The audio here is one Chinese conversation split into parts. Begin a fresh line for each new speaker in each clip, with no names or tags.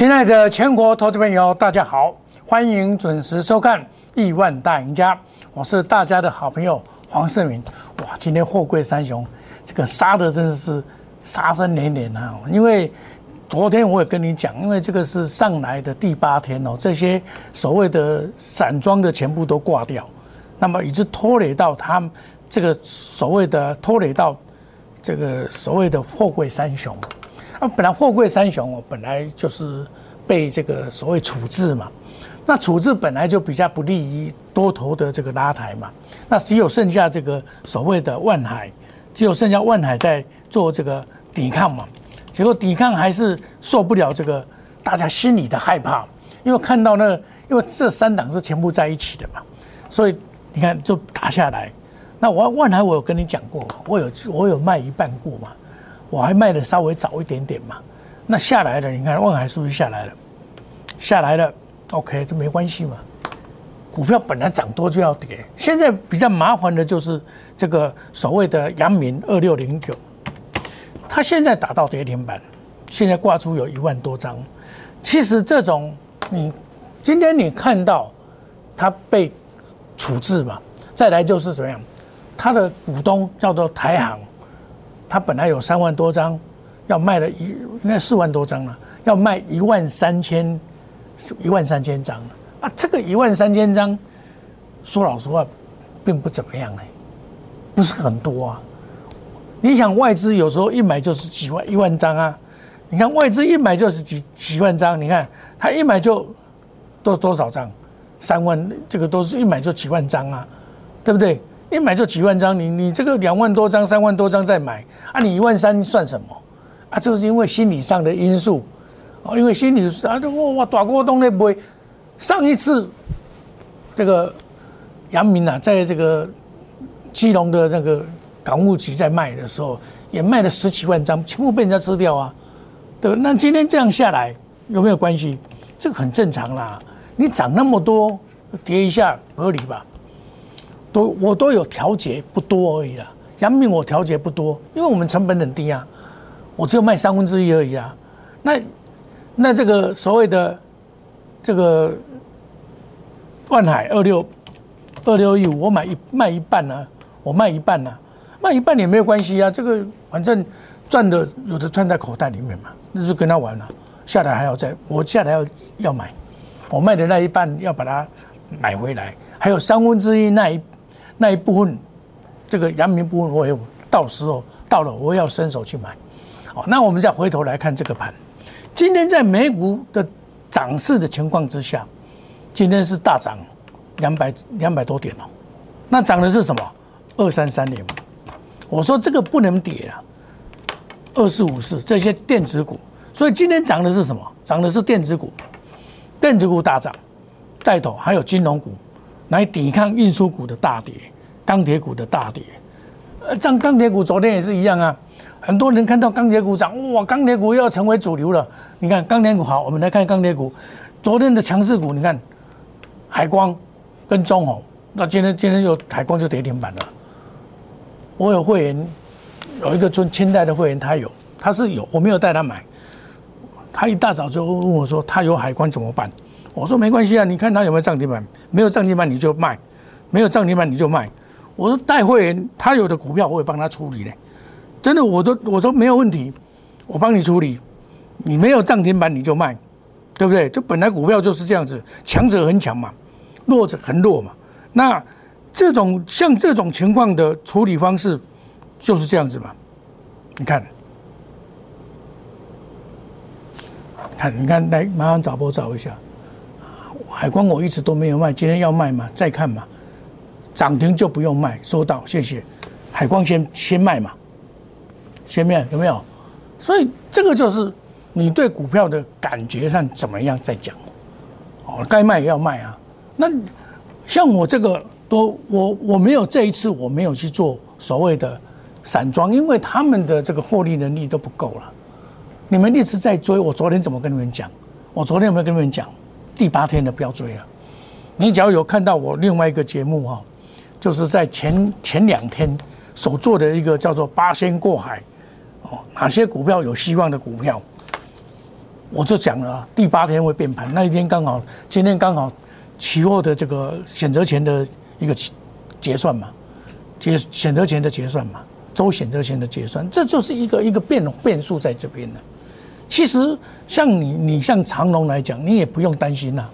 亲爱的全国投资朋友，大家好，欢迎准时收看《亿万大赢家》，我是大家的好朋友黄世明。哇，今天货柜三雄这个杀的真的是杀声连连啊！因为昨天我也跟你讲，因为这个是上来的第八天哦，这些所谓的散装的全部都挂掉，那么已经拖累到他们这个所谓的拖累到这个所谓的货柜三雄。啊，本来货柜三雄哦，本来就是被这个所谓处置嘛，那处置本来就比较不利于多头的这个拉抬嘛，那只有剩下这个所谓的万海，只有剩下万海在做这个抵抗嘛，结果抵抗还是受不了这个大家心里的害怕，因为看到那，因为这三档是全部在一起的嘛，所以你看就打下来。那我万海我有跟你讲过，我有我有卖一半过嘛。我还卖的稍微早一点点嘛，那下来了，你看万海是不是下来了？下来了，OK，这没关系嘛。股票本来涨多就要跌，现在比较麻烦的就是这个所谓的阳明二六零九，它现在打到跌停板，现在挂出有一万多张。其实这种你今天你看到它被处置嘛，再来就是怎么样，它的股东叫做台行。他本来有三万多张，要卖了一应该四万多张了，要卖一万三千，一万三千张啊！这个一万三千张，说老实话，并不怎么样哎，不是很多啊。你想外资有时候一买就是几万一万张啊，你看外资一买就是几几万张，你看他一买就多多少张，三万，这个都是一买就几万张啊，对不对？一买就几万张，你你这个两万多张、三万多张再买啊，你一万三算什么啊？就是因为心理上的因素哦，因为心理啊，哇哇大股东那不会。上一次这个杨明啊，在这个基隆的那个港务局在卖的时候，也卖了十几万张，全部被人家吃掉啊。对，那今天这样下来有没有关系？这个很正常啦，你涨那么多，跌一下合理吧？都我都有调节，不多而已啦。阳明我调节不多，因为我们成本很低啊，我只有卖三分之一而已啊。那那这个所谓的这个万海二六二六一五，我买一卖一半呢，我卖一半呢，卖一半也没有关系啊。这个反正赚的有的赚在口袋里面嘛，那就跟他玩了。下来还要再，我下来要要买，我卖的那一半要把它买回来，还有三分之一那一。那一部分，这个阳明部分，我也到时候到了，我要伸手去买。好，那我们再回头来看这个盘。今天在美股的涨势的情况之下，今天是大涨两百两百多点哦。那涨的是什么？二三三零。我说这个不能跌啊。二四五四这些电子股，所以今天涨的是什么？涨的是电子股，电子股大涨，带头还有金融股。来抵抗运输股的大跌，钢铁股的大跌。呃，像钢铁股昨天也是一样啊，很多人看到钢铁股涨，哇，钢铁股又要成为主流了。你看钢铁股好，我们来看钢铁股，昨天的强势股，你看海光跟中红，那今天今天又海光就跌停板了。我有会员，有一个尊清代的会员，他有，他是有，我没有带他买，他一大早就问我说，他有海光怎么办？我说没关系啊，你看他有没有涨停板，没有涨停板你就卖，没有涨停板你就卖。我说带会员他有的股票我会帮他处理的，真的我都我说没有问题，我帮你处理。你没有涨停板你就卖，对不对？就本来股票就是这样子，强者很强嘛，弱者很弱嘛。那这种像这种情况的处理方式就是这样子嘛。你看，看你看来麻烦找波找一下。海光我一直都没有卖，今天要卖嘛？再看嘛，涨停就不用卖，收到，谢谢。海光先先卖嘛，前面有没有？所以这个就是你对股票的感觉上怎么样在讲，哦，该卖也要卖啊。那像我这个都我我没有这一次我没有去做所谓的散装，因为他们的这个获利能力都不够了。你们一直在追，我昨天怎么跟你们讲？我昨天有没有跟你们讲？第八天的不要追了，你只要有看到我另外一个节目哈，就是在前前两天所做的一个叫做八仙过海，哪些股票有希望的股票，我就讲了，第八天会变盘，那一天刚好，今天刚好期货的这个选择权的一个结算嘛，结选择权的结算嘛，周选择权的结算，这就是一个一个变变数在这边的。其实像你你像长隆来讲，你也不用担心呐。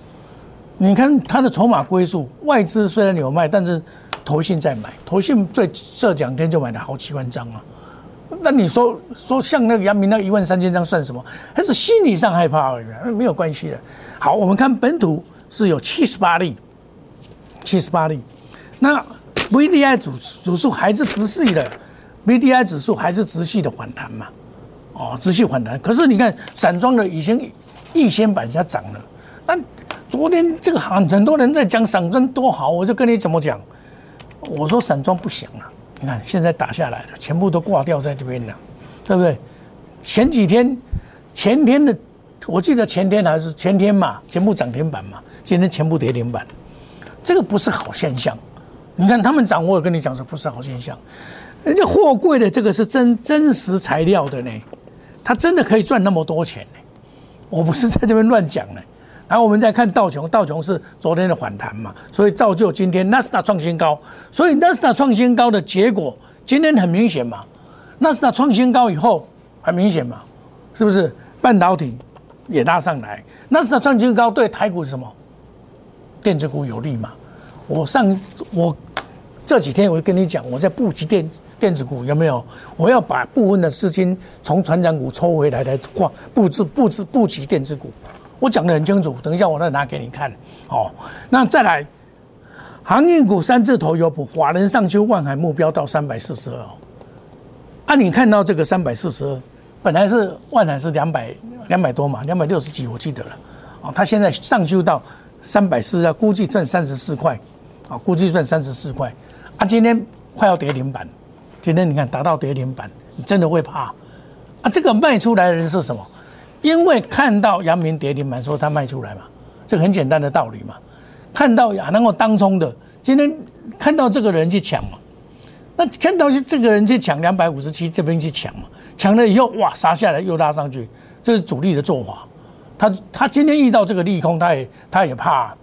你看它的筹码归数，外资虽然有卖，但是投信在买，投信最这两天就买了好几万张啊。那你说说像那个阳明那一万三千张算什么？还是心理上害怕而已，没有关系的。好，我们看本土是有七十八例，七十八例。那 V D I 指指数还是直系的，V D I 指数还是直系的反弹嘛？哦，直系反弹。可是你看散装的已经一千板下涨了，但。昨天这个很很多人在讲散装多好，我就跟你怎么讲？我说散装不行了。你看现在打下来了，全部都挂掉在这边了，对不对？前几天前天的，我记得前天还是前天嘛，全部涨停板嘛，今天全部跌停板，这个不是好现象。你看他们涨，我有跟你讲说不是好现象。人家货柜的这个是真真实材料的呢，他真的可以赚那么多钱呢。我不是在这边乱讲呢。然后我们再看道琼，道琼是昨天的反弹嘛，所以造就今天纳斯达创新高。所以纳斯达创新高的结果，今天很明显嘛。纳斯达创新高以后，很明显嘛，是不是？半导体也拉上来。纳斯达创新高对台股是什么？电子股有利嘛？我上我这几天我就跟你讲，我在布局电电子股有没有？我要把部分的资金从船长股抽回来，来挂布置布置布局电子股。我讲的很清楚，等一下我再拿给你看。哦，那再来，航运股三字头有补，华人上修万海目标到三百四十二。啊，你看到这个三百四十二，本来是万海是两百两百多嘛，两百六十几我记得了。哦，它现在上修到三百四十二，估计赚三十四块。啊，估计赚三十四块。啊，今天快要跌停板，今天你看达到跌停板，你真的会怕。啊，这个卖出来的人是什么？因为看到阳明跌停板，说他卖出来嘛，这很简单的道理嘛。看到呀，然后当冲的，今天看到这个人去抢嘛，那看到是这个人去抢两百五十七这边去抢嘛，抢了以后哇杀下来又拉上去，这是主力的做法。他他今天遇到这个利空，他也他也怕，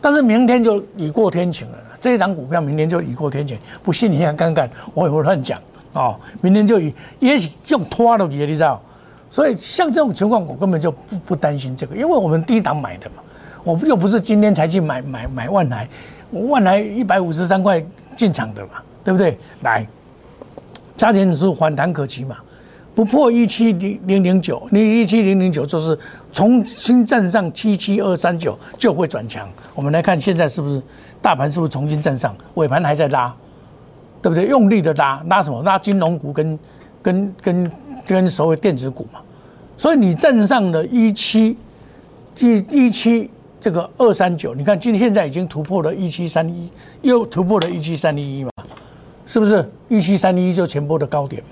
但是明天就雨过天晴了。这一档股票明天就雨过天晴，不信你看看看，我也会乱讲哦。明天就雨也许用拖了，你知道。所以像这种情况，我根本就不不担心这个，因为我们低档买的嘛，我又不是今天才去买买买万来，万来一百五十三块进场的嘛，对不对？来，加减指数反弹可期嘛，不破一七零零零九，你一七零零九就是重新站上七七二三九就会转强。我们来看现在是不是大盘是不是重新站上，尾盘还在拉，对不对？用力的拉，拉什么？拉金融股跟跟跟。跟所谓电子股嘛，所以你站上了一七，即一七这个二三九，你看今现在已经突破了一七三一，又突破了一七三一一嘛，是不是？一七三一就前波的高点嘛，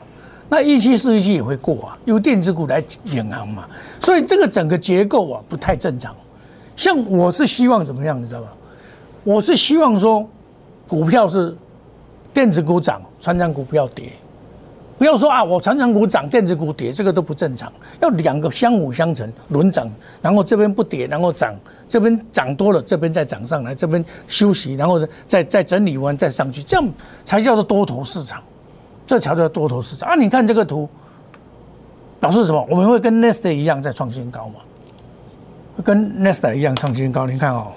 那一七四一七也会过啊，由电子股来领航嘛，所以这个整个结构啊不太正常。像我是希望怎么样，你知道吗？我是希望说，股票是电子股涨，船长股不要跌。不要说啊，我成长股涨，电子股跌，这个都不正常。要两个相辅相成，轮涨，然后这边不跌，然后涨，这边涨多了，这边再涨上来，这边休息，然后再再整理完再上去，这样才叫做多头市场。这才叫多头市场啊！你看这个图，表示什么？我们会跟 Nest 一样在创新高嘛？跟 Nest 一样创新高。你看哦，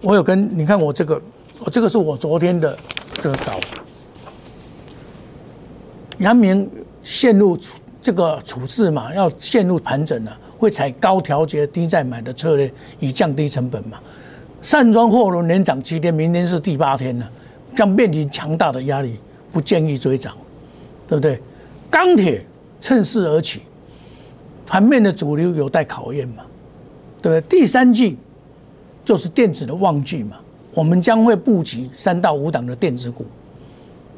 我有跟你看我这个，我这个是我昨天的这个稿。阳明陷入这个处置嘛，要陷入盘整了，会采高调节低再买的策略，以降低成本嘛。散装货轮连涨七天，明天是第八天了，将面临强大的压力，不建议追涨，对不对？钢铁趁势而起，盘面的主流有待考验嘛，对不对？第三季就是电子的旺季嘛，我们将会布局三到五档的电子股。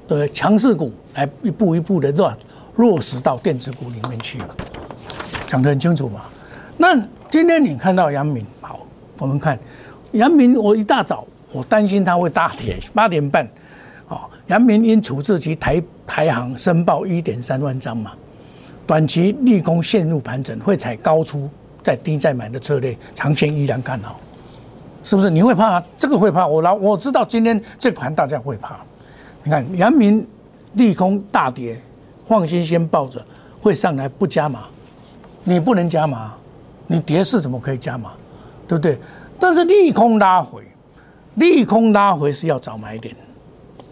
对强势股来一步一步的落落实到电子股里面去了，讲得很清楚嘛。那今天你看到阳明，好，我们看阳明，我一大早我担心它会大跌，八点半，好，阳明因处置其台台行申报一点三万张嘛，短期利空陷入盘整，会采高出在低再买的策略，长线依然看好，是不是？你会怕？这个会怕？我老我知道今天这盘大家会怕。你看，阳明利空大跌，放心先抱着，会上来不加码，你不能加码，你跌势怎么可以加码？对不对？但是利空拉回，利空拉回是要找买点，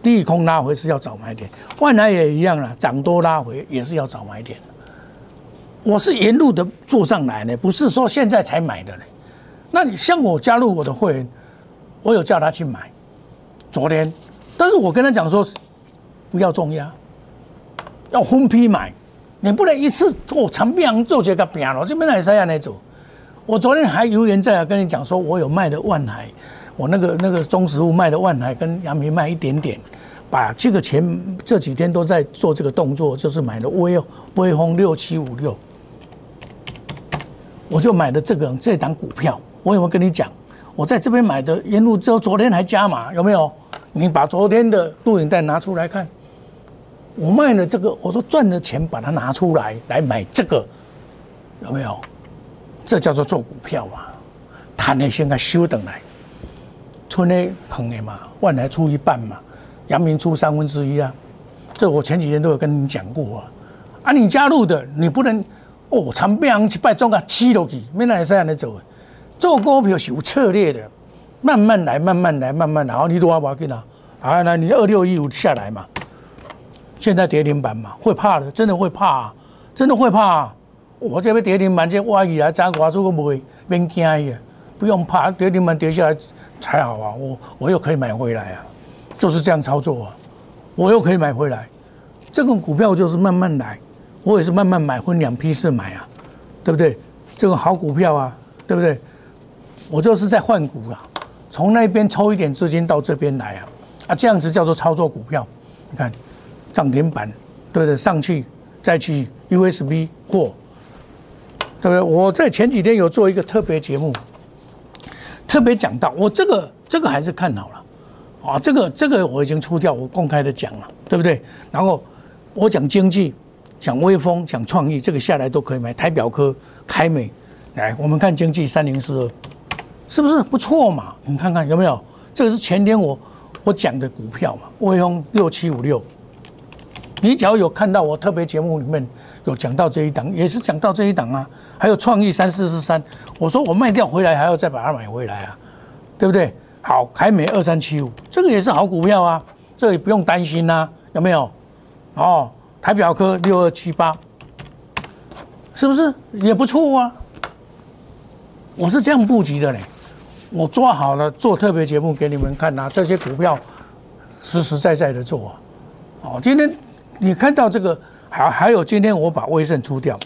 利空拉回是要找买点，万来也一样了，涨多拉回也是要找买点。我是沿路的做上来呢，不是说现在才买的呢。那你像我加入我的会员，我有叫他去买，昨天，但是我跟他讲说，不要重压，要分批买，你不能一次哦长兵做这个饼了，这边来这样来走。我昨天还油言在啊，跟你讲说，我有卖的万海，我那个那个中实物卖的万海跟阳明卖一点点，把这个钱这几天都在做这个动作，就是买的微微风六七五六。我就买的这个这档股票，我有没有跟你讲？我在这边买的，沿路之后昨天还加码，有没有？你把昨天的录影带拿出来看。我卖了这个，我说赚的钱把它拿出来来买这个，有没有？这叫做做股票嘛？谈的先该休等来，春的坑的嘛，万来出一半嘛，阳明出三分之一啊。这我前几天都有跟你讲过啊。啊，你加入的，你不能。哦，长兵一拜中个七落去，没那是这样的走。做股票是有策略的，慢慢来，慢慢来，慢慢来。好，你多少把给他？啊，那你二六一五下来嘛？现在跌停板嘛，会怕的，真的会怕，啊真的会怕。啊我这边跌停板这挖起来，咱挂住个不会，别惊呀，不用怕，跌停板跌下来才好啊。我我又可以买回来啊，就是这样操作啊，我又可以买回来。这种股票就是慢慢来。我也是慢慢买，分两批次买啊，对不对？这个好股票啊，对不对？我就是在换股啊，从那边抽一点资金到这边来啊，啊，这样子叫做操作股票。你看涨停板，对不对？上去再去 USB 货，对不对？我在前几天有做一个特别节目，特别讲到我这个这个还是看好了啊，这个这个我已经出掉，我公开的讲了，对不对？然后我讲经济。讲威风，讲创意，这个下来都可以买。台表科、开美，来，我们看经济三零四二，是不是不错嘛？你看看有没有？这个是前天我我讲的股票嘛，威风六七五六。你只要有看到我特别节目里面有讲到这一档，也是讲到这一档啊。还有创意三四四三，我说我卖掉回来还要再把它买回来啊，对不对？好，凯美二三七五，这个也是好股票啊，这也不用担心呐，有没有？哦。台表科六二七八，是不是也不错啊？我是这样布局的嘞，我抓好了做特别节目给你们看呐，这些股票实实在在的做啊。哦，今天你看到这个，还还有今天我把威盛出掉，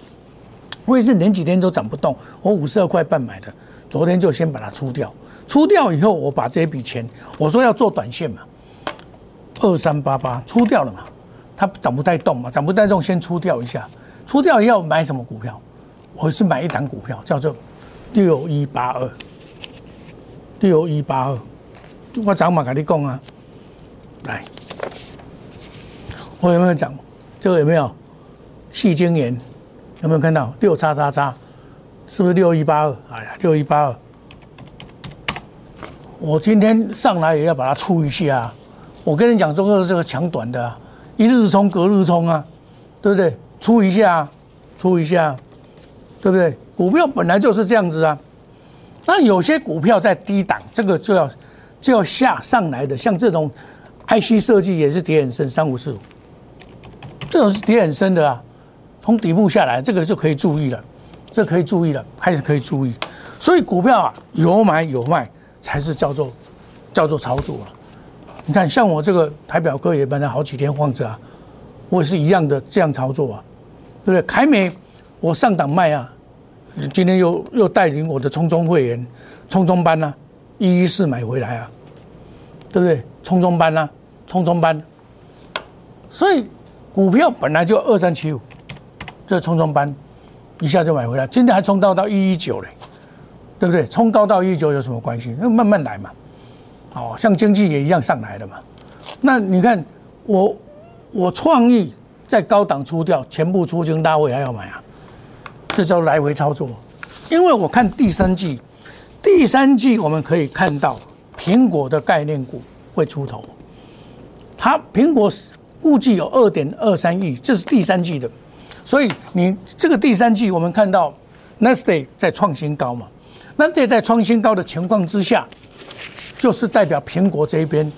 威盛连几天都涨不动，我五十二块半买的，昨天就先把它出掉，出掉以后我把这笔钱，我说要做短线嘛，二三八八出掉了嘛。它涨不带动嘛？涨不带动，先出掉一下。出掉要买什么股票？我是买一档股票，叫做六一八二。六一八二，我早嘛跟你讲啊。来，我有没有讲？这个有没有？细晶圆有没有看到？六叉叉叉，是不是六一八二？哎呀，六一八二。我今天上来也要把它出一下。我跟你讲，这个是个强短的。一日冲，隔日冲啊，对不对？出一下，出一下，对不对？股票本来就是这样子啊。那有些股票在低档，这个就要就要下上来的，像这种 IC 设计也是跌很深，三五四五，这种是跌很深的啊。从底部下来，这个就可以注意了，这可以注意了，开始可以注意。所以股票啊，有买有卖才是叫做叫做操作了。你看，像我这个台表哥也本来好几天放着啊，我也是一样的这样操作啊，对不对？凯美我上档卖啊，今天又又带领我的冲冲会员冲冲班呢，一一四买回来啊，对不对？冲冲班呢，冲冲班，所以股票本来就二三七五，这冲冲班一下就买回来，今天还冲到到一一九嘞，对不对？冲高到一一九有什么关系？那慢慢来嘛。哦，像经济也一样上来的嘛，那你看我我创意在高档出掉，全部出清，大位还要买啊，这叫来回操作，因为我看第三季，第三季我们可以看到苹果的概念股会出头，它苹果估计有二点二三亿，这是第三季的，所以你这个第三季我们看到 Next Day 在创新高嘛，那这在创新高的情况之下，就是代表苹果这一边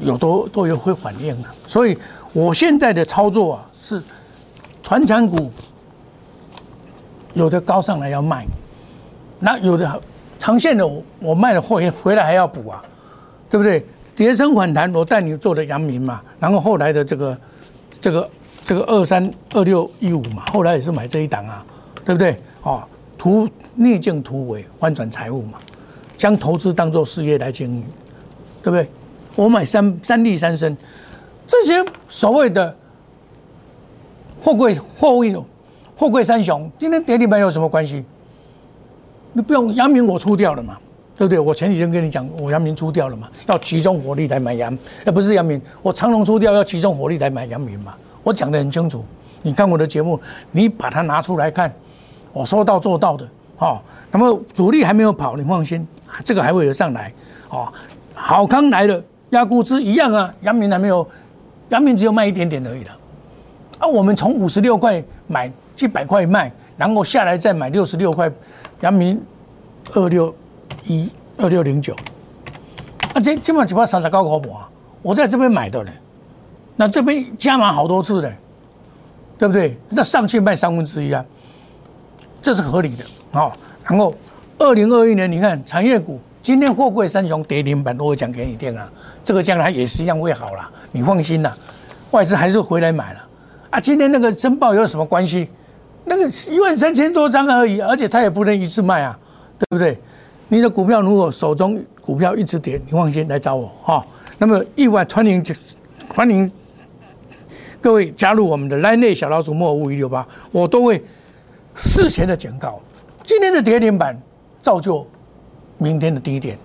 有多多有会反应了，所以我现在的操作啊是传产股。有的高上来要卖，那有的长线的我我卖了货也回来还要补啊，对不对？跌升反弹我带你做的阳明嘛，然后后来的这个这个这个二三二六一五嘛，后来也是买这一档啊，对不对？哦，图逆境突围，翻转财务嘛，将投资当做事业来经营，对不对？我买三三利三升，这些所谓的货柜货运。货柜三雄今天跌停板有什么关系？你不用阳明我出掉了嘛，对不对？我前几天跟你讲，我阳明出掉了嘛，要集中火力来买阳，而不是阳明，我长隆出掉要集中火力来买阳明嘛。我讲的很清楚，你看我的节目，你把它拿出来看，我说到做到的，好。那么主力还没有跑，你放心，这个还会有上来，哦。好康来了，压估值一样啊，阳明还没有，阳明只有卖一点点而已了，啊，我们从五十六块买。七百块卖，然后下来再买六十六块，阳明二六一二六零九，啊，这基本上只怕三十高股啊，我在这边买的呢，那这边加码好多次呢，对不对？那上去卖三分之一啊，这是合理的啊。然后二零二一年，你看产业股今天货柜三雄跌停板，我讲给你听啊，这个将来也是一样会好了，你放心啦，外资还是回来买了啊。今天那个申报有什么关系？那个一万三千多张而已，而且他也不能一次卖啊，对不对？你的股票如果手中股票一直跌，你放心来找我哈。那么意外欢迎欢迎各位加入我们的 Line 内小老鼠莫五一六八，我都会事前的警告。今天的跌停板造就明天的低点，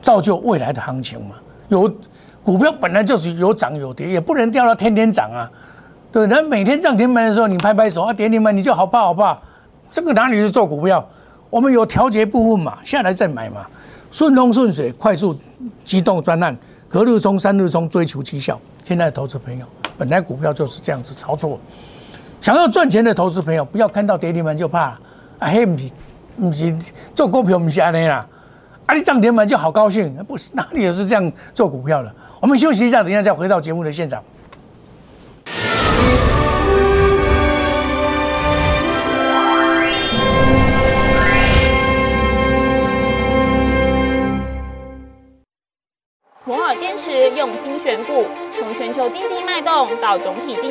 造就未来的行情嘛。有股票本来就是有涨有跌，也不能掉到天天涨啊。对，那每天涨停板的时候，你拍拍手啊，跌停板你就好怕好怕。这个哪里是做股票？我们有调节部分嘛，下来再买嘛，顺风顺水，快速机动专案，隔日冲三日冲，追求绩效。现在的投资朋友，本来股票就是这样子操作。想要赚钱的投资朋友，不要看到跌停板就怕啊！嘿，不是，不是做股票不是安尼啦，啊，你涨停板就好高兴，不是哪里也是这样做股票的。我们休息一下，等一下再回到节目的现场。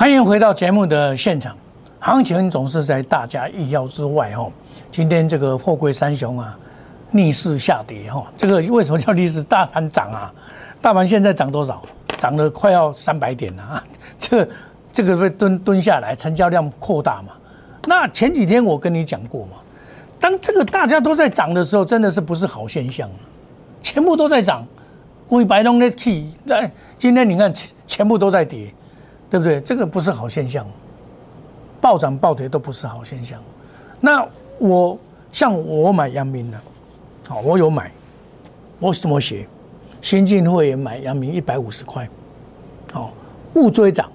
欢迎回到节目的现场，行情总是在大家意料之外哈。今天这个货柜三雄啊，逆势下跌哈。这个为什么叫逆势？大盘涨啊，大盘现在涨多少？涨了快要三百点了啊。这这个被蹲蹲下来，成交量扩大嘛。那前几天我跟你讲过嘛，当这个大家都在涨的时候，真的是不是好现象？全部都在涨，灰白龙的 key，那今天你看全部都在跌。对不对？这个不是好现象，暴涨暴跌都不是好现象。那我像我买阳明的，好，我有买，我怎么写？先进会员买阳明一百五十块，好，勿追涨，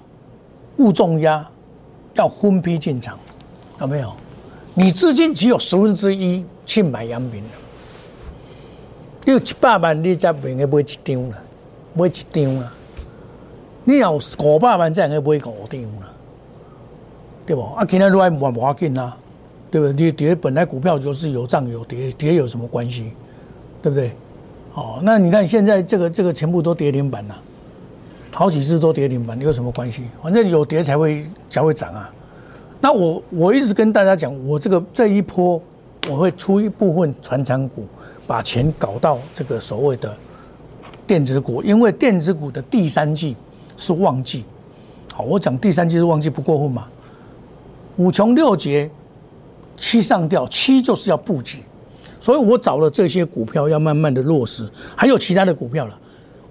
勿重压，要分批进场，有没有？你资金只有十分之一去买阳明的，有一百万，你才袂用买一张了，买一张啦。你有五百万，才用买五张啦，对不？啊，今天都还无无要紧啦，对不对？你跌本来股票就是有涨有跌，跌有什么关系？对不对？哦，那你看现在这个这个全部都跌停板了，好几次都跌停板，有什么关系？反正有跌才会才会涨啊。那我我一直跟大家讲，我这个这一波我会出一部分传产股，把钱搞到这个所谓的电子股，因为电子股的第三季是旺季。好，我讲第三季是旺季不过分嘛？五穷六绝，七上吊，七就是要布局。所以我找了这些股票，要慢慢的落实，还有其他的股票了，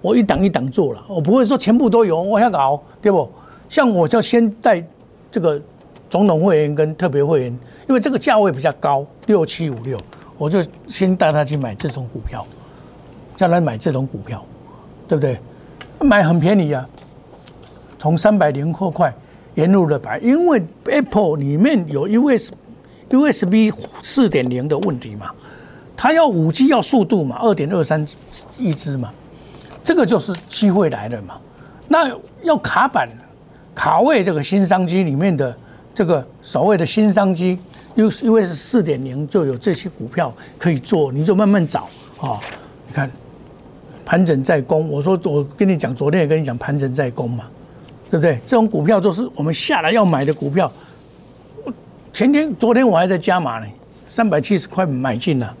我一档一档做了，我不会说全部都有，我要搞，对不？像我就先带这个总统会员跟特别会员，因为这个价位比较高，六七五六，我就先带他去买这种股票，再来买这种股票，对不对？买很便宜啊，从三百零多块沿路的买，因为 Apple 里面有 US USB 四点零的问题嘛。它要五 G 要速度嘛，二点二三一支嘛，这个就是机会来了嘛。那要卡板卡位这个新商机里面的这个所谓的新商机，因因为是四点零就有这些股票可以做，你就慢慢找啊。你看盘整在攻，我说我跟你讲，昨天也跟你讲盘整在攻嘛，对不对？这种股票都是我们下来要买的股票。前天、昨天我还在加码呢，三百七十块买进了。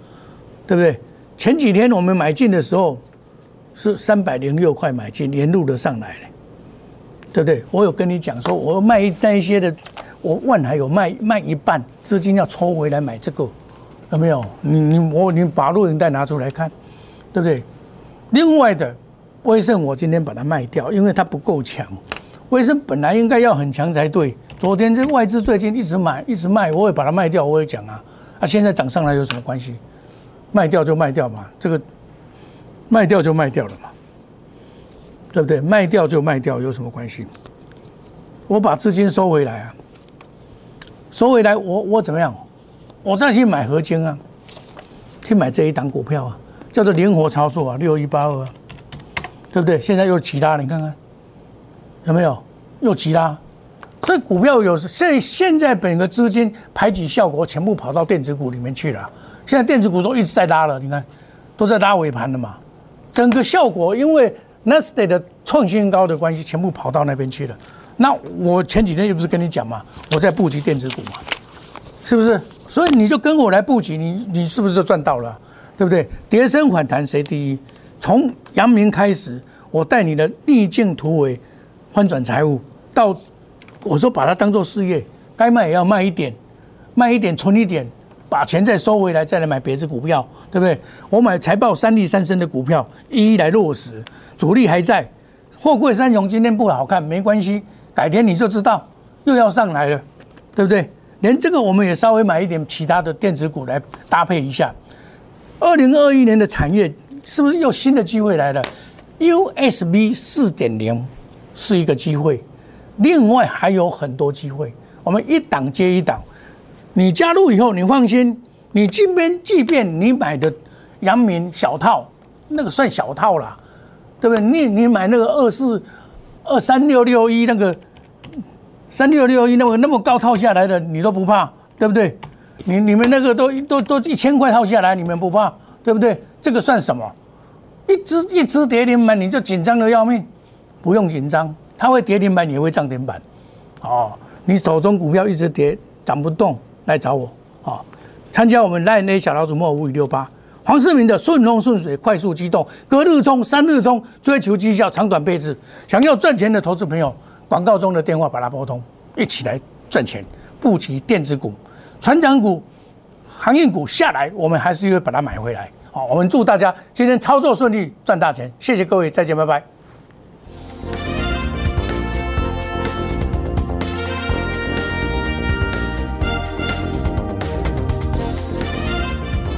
对不对？前几天我们买进的时候是三百零六块买进，连路的上来了，对不对？我有跟你讲说，我卖那一些的，我万还有卖卖一半，资金要抽回来买这个，有没有？你你我你把录影带拿出来看，对不对？另外的威盛，我今天把它卖掉，因为它不够强。威盛本来应该要很强才对，昨天这外资最近一直买一直卖，我也把它卖掉，我也讲啊，啊现在涨上来有什么关系？卖掉就卖掉嘛，这个卖掉就卖掉了嘛，对不对？卖掉就卖掉有什么关系？我把资金收回来啊，收回来，我我怎么样？我再去买合金啊，去买这一档股票啊，叫做灵活操作啊，六一八二，对不对？现在又其他，你看看有没有？又急啦，所以股票有现现在整个资金排挤效果全部跑到电子股里面去了。现在电子股都一直在拉了，你看，都在拉尾盘了嘛。整个效果因为 n e s t a 的创新高的关系，全部跑到那边去了。那我前几天又不是跟你讲嘛，我在布局电子股嘛，是不是？所以你就跟我来布局，你你是不是就赚到了？对不对？跌升反弹谁第一？从阳明开始，我带你的逆境突围，翻转财务，到我说把它当做事业，该卖也要卖一点，卖一点存一点。把钱再收回来，再来买别只股票，对不对？我买财报三利三升的股票，一一来落实，主力还在。货柜三雄今天不好看，没关系，改天你就知道又要上来了，对不对？连这个我们也稍微买一点其他的电子股来搭配一下。二零二一年的产业是不是又新的机会来了？USB 四点零是一个机会，另外还有很多机会，我们一档接一档。你加入以后，你放心，你这边即便你买的阳明小套，那个算小套啦，对不对？你你买那个二四二三六六一那个三六六一那个那么高套下来的，你都不怕，对不对？你你们那个都都都一千块套下来，你们不怕，对不对？这个算什么？一只一只跌停板你就紧张的要命，不用紧张，它会跌停板也会涨停板，哦，你手中股票一直跌涨不动。来找我啊！参加我们赖内小老鼠莫五五六八黄世明的顺风顺水快速机动隔日冲三日冲追求绩效长短配置，想要赚钱的投资朋友，广告中的电话把它拨通，一起来赚钱，布局电子股、船长股、航运股下来，我们还是会把它买回来。好，我们祝大家今天操作顺利，赚大钱！谢谢各位，再见，拜拜。